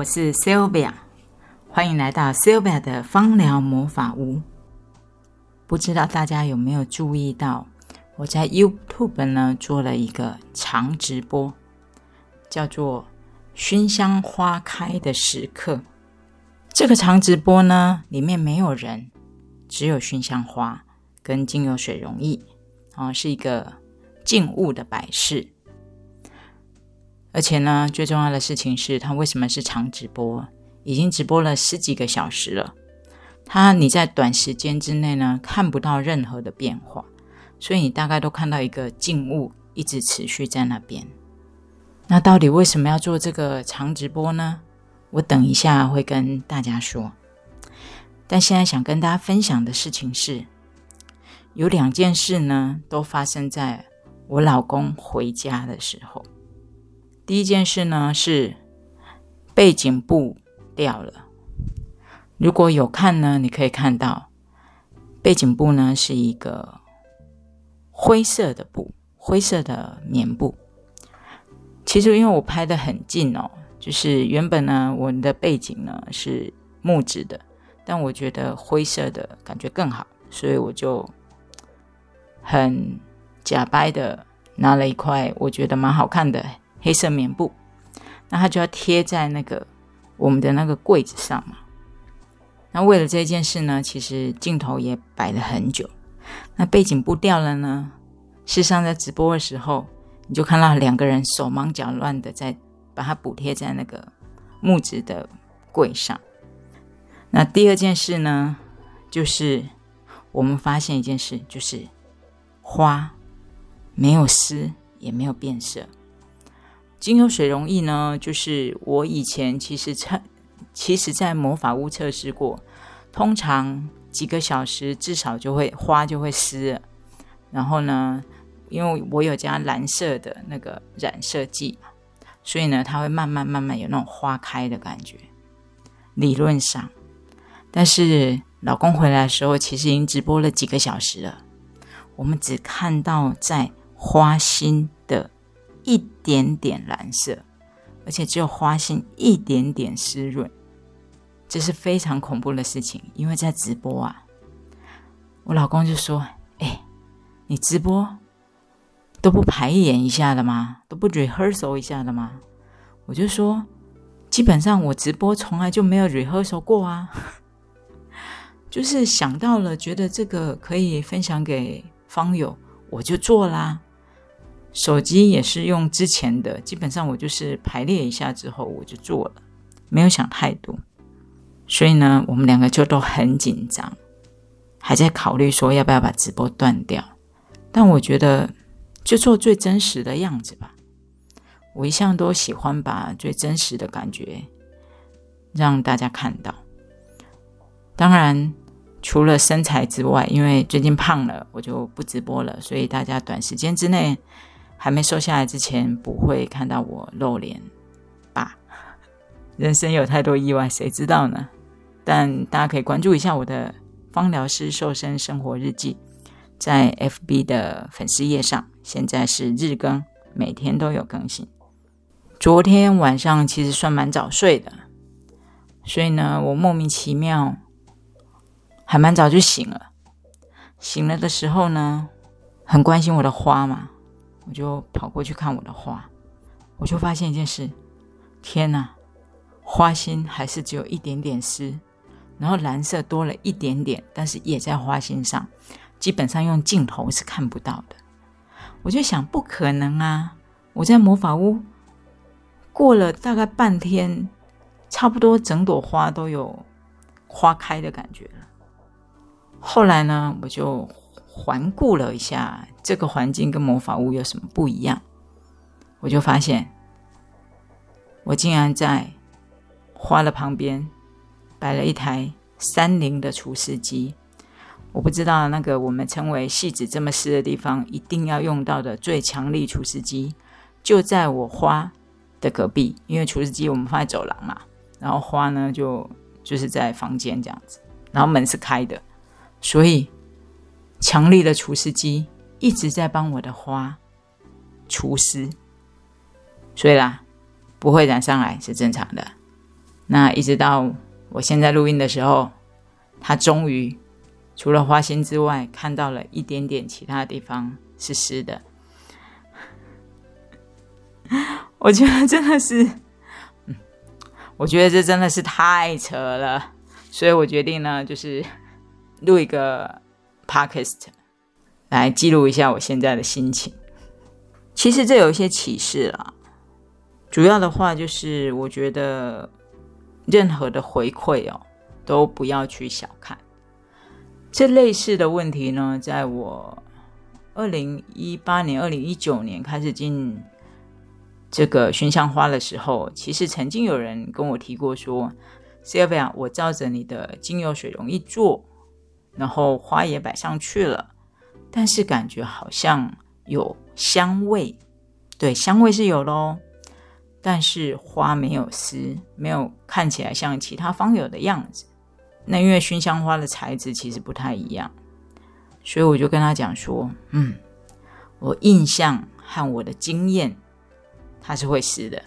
我是 Sylvia，欢迎来到 Sylvia 的芳疗魔法屋。不知道大家有没有注意到，我在 YouTube 呢做了一个长直播，叫做“熏香花开的时刻”。这个长直播呢，里面没有人，只有熏香花跟精油水溶液，啊，是一个静物的摆饰。而且呢，最重要的事情是，它为什么是长直播？已经直播了十几个小时了。它你在短时间之内呢，看不到任何的变化，所以你大概都看到一个静物一直持续在那边。那到底为什么要做这个长直播呢？我等一下会跟大家说。但现在想跟大家分享的事情是，有两件事呢，都发生在我老公回家的时候。第一件事呢是背景布掉了。如果有看呢，你可以看到背景布呢是一个灰色的布，灰色的棉布。其实因为我拍的很近哦，就是原本呢我的背景呢是木质的，但我觉得灰色的感觉更好，所以我就很假掰的拿了一块我觉得蛮好看的。黑色棉布，那它就要贴在那个我们的那个柜子上嘛。那为了这件事呢，其实镜头也摆了很久。那背景布掉了呢，事实上在直播的时候，你就看到两个人手忙脚乱的在把它补贴在那个木质的柜上。那第二件事呢，就是我们发现一件事，就是花没有湿，也没有变色。精油水溶液呢，就是我以前其实测，其实在魔法屋测试过，通常几个小时至少就会花就会湿了。然后呢，因为我有加蓝色的那个染色剂，所以呢，它会慢慢慢慢有那种花开的感觉。理论上，但是老公回来的时候，其实已经直播了几个小时了，我们只看到在花心。一点点蓝色，而且只有花心一点点湿润，这是非常恐怖的事情。因为在直播啊，我老公就说：“哎，你直播都不排演一下的吗？都不 rehearsal 一下的吗？”我就说：“基本上我直播从来就没有 rehearsal 过啊，就是想到了觉得这个可以分享给方友，我就做啦。”手机也是用之前的，基本上我就是排列一下之后我就做了，没有想太多。所以呢，我们两个就都很紧张，还在考虑说要不要把直播断掉。但我觉得就做最真实的样子吧。我一向都喜欢把最真实的感觉让大家看到。当然，除了身材之外，因为最近胖了，我就不直播了，所以大家短时间之内。还没瘦下来之前，不会看到我露脸吧？人生有太多意外，谁知道呢？但大家可以关注一下我的芳疗师瘦身生活日记，在 FB 的粉丝页上，现在是日更，每天都有更新。昨天晚上其实算蛮早睡的，所以呢，我莫名其妙还蛮早就醒了。醒了的时候呢，很关心我的花嘛。我就跑过去看我的花，我就发现一件事：天哪，花心还是只有一点点湿，然后蓝色多了一点点，但是也在花心上，基本上用镜头是看不到的。我就想，不可能啊！我在魔法屋过了大概半天，差不多整朵花都有花开的感觉了。后来呢，我就。环顾了一下这个环境跟魔法屋有什么不一样，我就发现，我竟然在花的旁边摆了一台三菱的除湿机。我不知道那个我们称为细纸这么湿的地方一定要用到的最强力除湿机，就在我花的隔壁。因为除湿机我们放在走廊嘛，然后花呢就就是在房间这样子，然后门是开的，所以。强力的除湿机一直在帮我的花除湿，所以啦，不会染上来是正常的。那一直到我现在录音的时候，它终于除了花心之外，看到了一点点其他地方是湿的。我觉得真的是，我觉得这真的是太扯了，所以我决定呢，就是录一个 podcast 来记录一下我现在的心情。其实这有一些启示啦，主要的话就是我觉得任何的回馈哦，都不要去小看。这类似的问题呢，在我二零一八年、二零一九年开始进。这个熏香花的时候，其实曾经有人跟我提过说：“Sylvia，我照着你的精油水容易做，然后花也摆上去了，但是感觉好像有香味，对，香味是有喽，但是花没有丝，没有看起来像其他方有的样子。那因为熏香花的材质其实不太一样，所以我就跟他讲说：嗯，我印象和我的经验。”它是会湿的，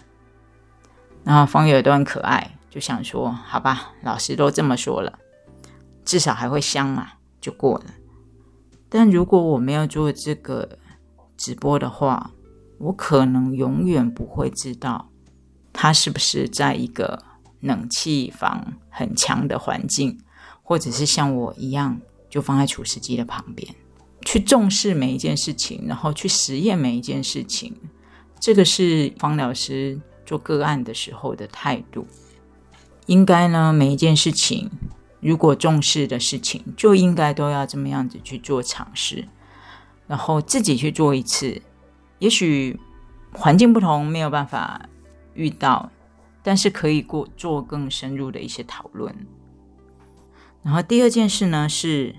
然后方友都很可爱，就想说：“好吧，老师都这么说了，至少还会香嘛，就过了。”但如果我没有做这个直播的话，我可能永远不会知道它是不是在一个冷气房很强的环境，或者是像我一样，就放在除湿机的旁边，去重视每一件事情，然后去实验每一件事情。这个是方老师做个案的时候的态度，应该呢，每一件事情，如果重视的事情，就应该都要这么样子去做尝试，然后自己去做一次。也许环境不同，没有办法遇到，但是可以过做更深入的一些讨论。然后第二件事呢，是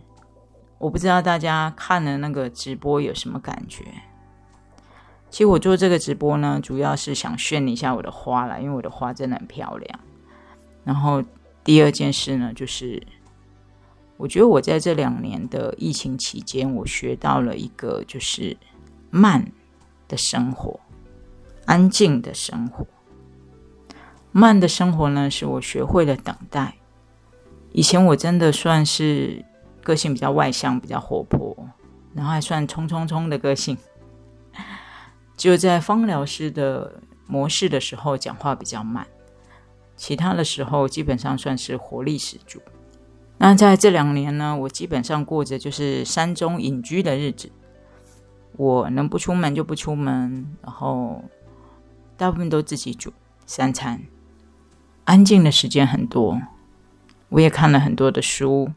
我不知道大家看了那个直播有什么感觉。其实我做这个直播呢，主要是想炫一下我的花啦，因为我的花真的很漂亮。然后第二件事呢，就是我觉得我在这两年的疫情期间，我学到了一个就是慢的生活，安静的生活。慢的生活呢，是我学会了等待。以前我真的算是个性比较外向、比较活泼，然后还算冲冲冲的个性。就在芳疗师的模式的时候，讲话比较慢；其他的时候，基本上算是活力十足。那在这两年呢，我基本上过着就是山中隐居的日子。我能不出门就不出门，然后大部分都自己煮三餐，安静的时间很多。我也看了很多的书，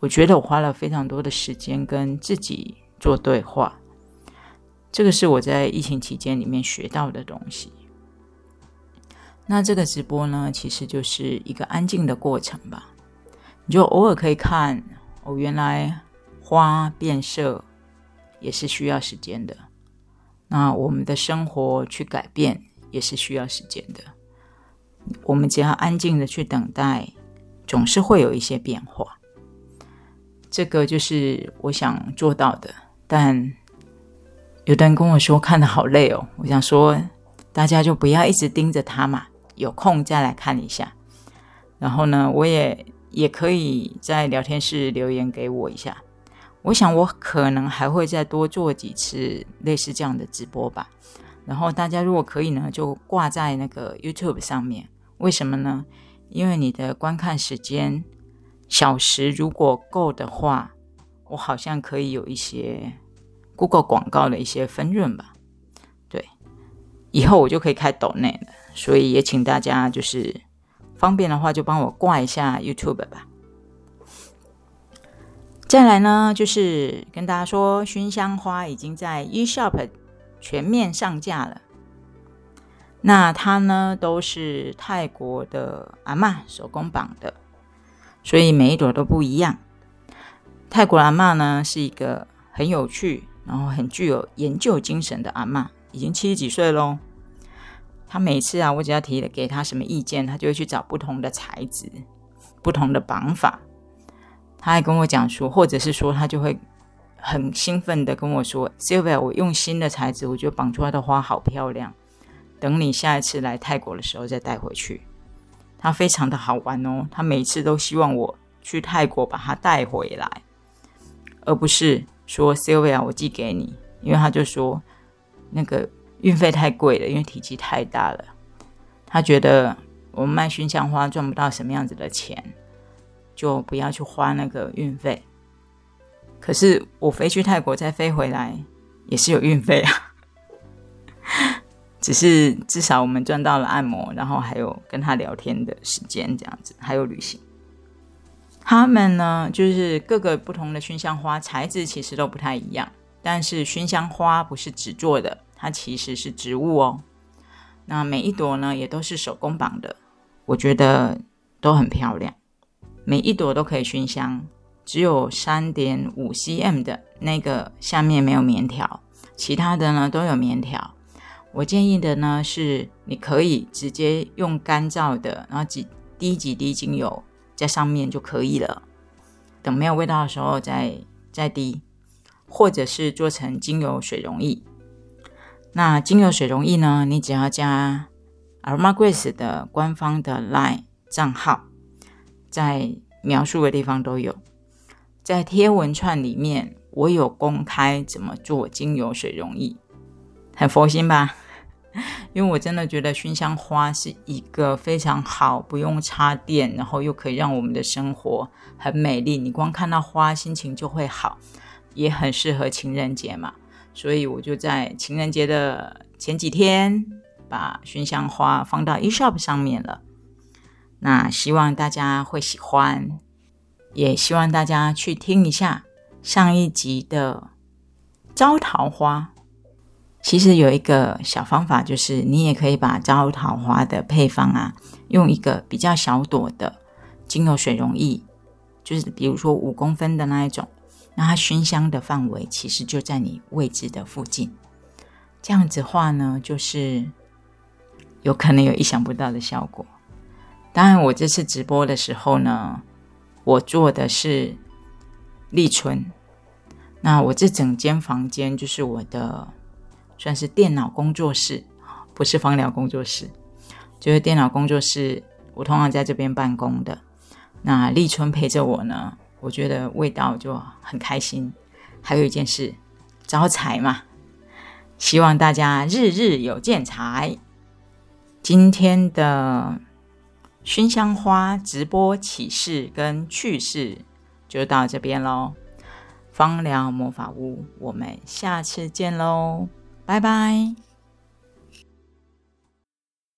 我觉得我花了非常多的时间跟自己做对话。这个是我在疫情期间里面学到的东西。那这个直播呢，其实就是一个安静的过程吧。你就偶尔可以看，哦，原来花变色也是需要时间的。那我们的生活去改变也是需要时间的。我们只要安静的去等待，总是会有一些变化。这个就是我想做到的，但。有的人跟我说看的好累哦，我想说大家就不要一直盯着它嘛，有空再来看一下。然后呢，我也也可以在聊天室留言给我一下。我想我可能还会再多做几次类似这样的直播吧。然后大家如果可以呢，就挂在那个 YouTube 上面。为什么呢？因为你的观看时间小时如果够的话，我好像可以有一些。Google 广告的一些分润吧，对，以后我就可以开抖内了，所以也请大家就是方便的话就帮我挂一下 YouTube 吧。再来呢，就是跟大家说，熏香花已经在 eShop 全面上架了。那它呢都是泰国的阿妈手工绑的，所以每一朵都不一样。泰国阿妈呢是一个很有趣。然后很具有研究精神的阿妈，已经七十几岁喽。他每次啊，我只要提了给他什么意见，他就会去找不同的材质、不同的绑法。他还跟我讲说，或者是说，他就会很兴奋的跟我说：“Sylvia，我用新的材质，我觉得绑出来的花好漂亮。等你下一次来泰国的时候再带回去。”他非常的好玩哦，他每次都希望我去泰国把他带回来，而不是说 Sylvia 我寄给你，因为他就说那个运费太贵了，因为体积太大了，他觉得我们卖熏香花赚不到什么样子的钱，就不要去花那个运费。可是我飞去泰国再飞回来也是有运费啊。只是至少我们赚到了按摩，然后还有跟他聊天的时间，这样子还有旅行。他们呢，就是各个不同的熏香花材质其实都不太一样，但是熏香花不是纸做的，它其实是植物哦。那每一朵呢，也都是手工绑的，我觉得都很漂亮。每一朵都可以熏香，只有三点五 cm 的那个下面没有棉条，其他的呢都有棉条。我建议的呢是，你可以直接用干燥的，然后几滴几滴精油在上面就可以了。等没有味道的时候再再滴，或者是做成精油水溶液。那精油水溶液呢，你只要加 Aroma Grace 的官方的 LINE 账号，在描述的地方都有，在贴文串里面我有公开怎么做精油水溶液。很佛心吧，因为我真的觉得熏香花是一个非常好，不用插电，然后又可以让我们的生活很美丽。你光看到花，心情就会好，也很适合情人节嘛。所以我就在情人节的前几天，把熏香花放到 eShop 上面了。那希望大家会喜欢，也希望大家去听一下上一集的招桃花。其实有一个小方法，就是你也可以把招桃花的配方啊，用一个比较小朵的精油水溶液，就是比如说五公分的那一种，那它熏香的范围其实就在你位置的附近。这样子话呢，就是有可能有意想不到的效果。当然，我这次直播的时候呢，我做的是立春，那我这整间房间就是我的。算是电脑工作室，不是芳疗工作室，就是电脑工作室。我通常在这边办公的。那立春陪着我呢，我觉得味道就很开心。还有一件事，招财嘛，希望大家日日有见财。今天的熏香花直播启示跟趣事就到这边喽。芳疗魔法屋，我们下次见喽。拜拜。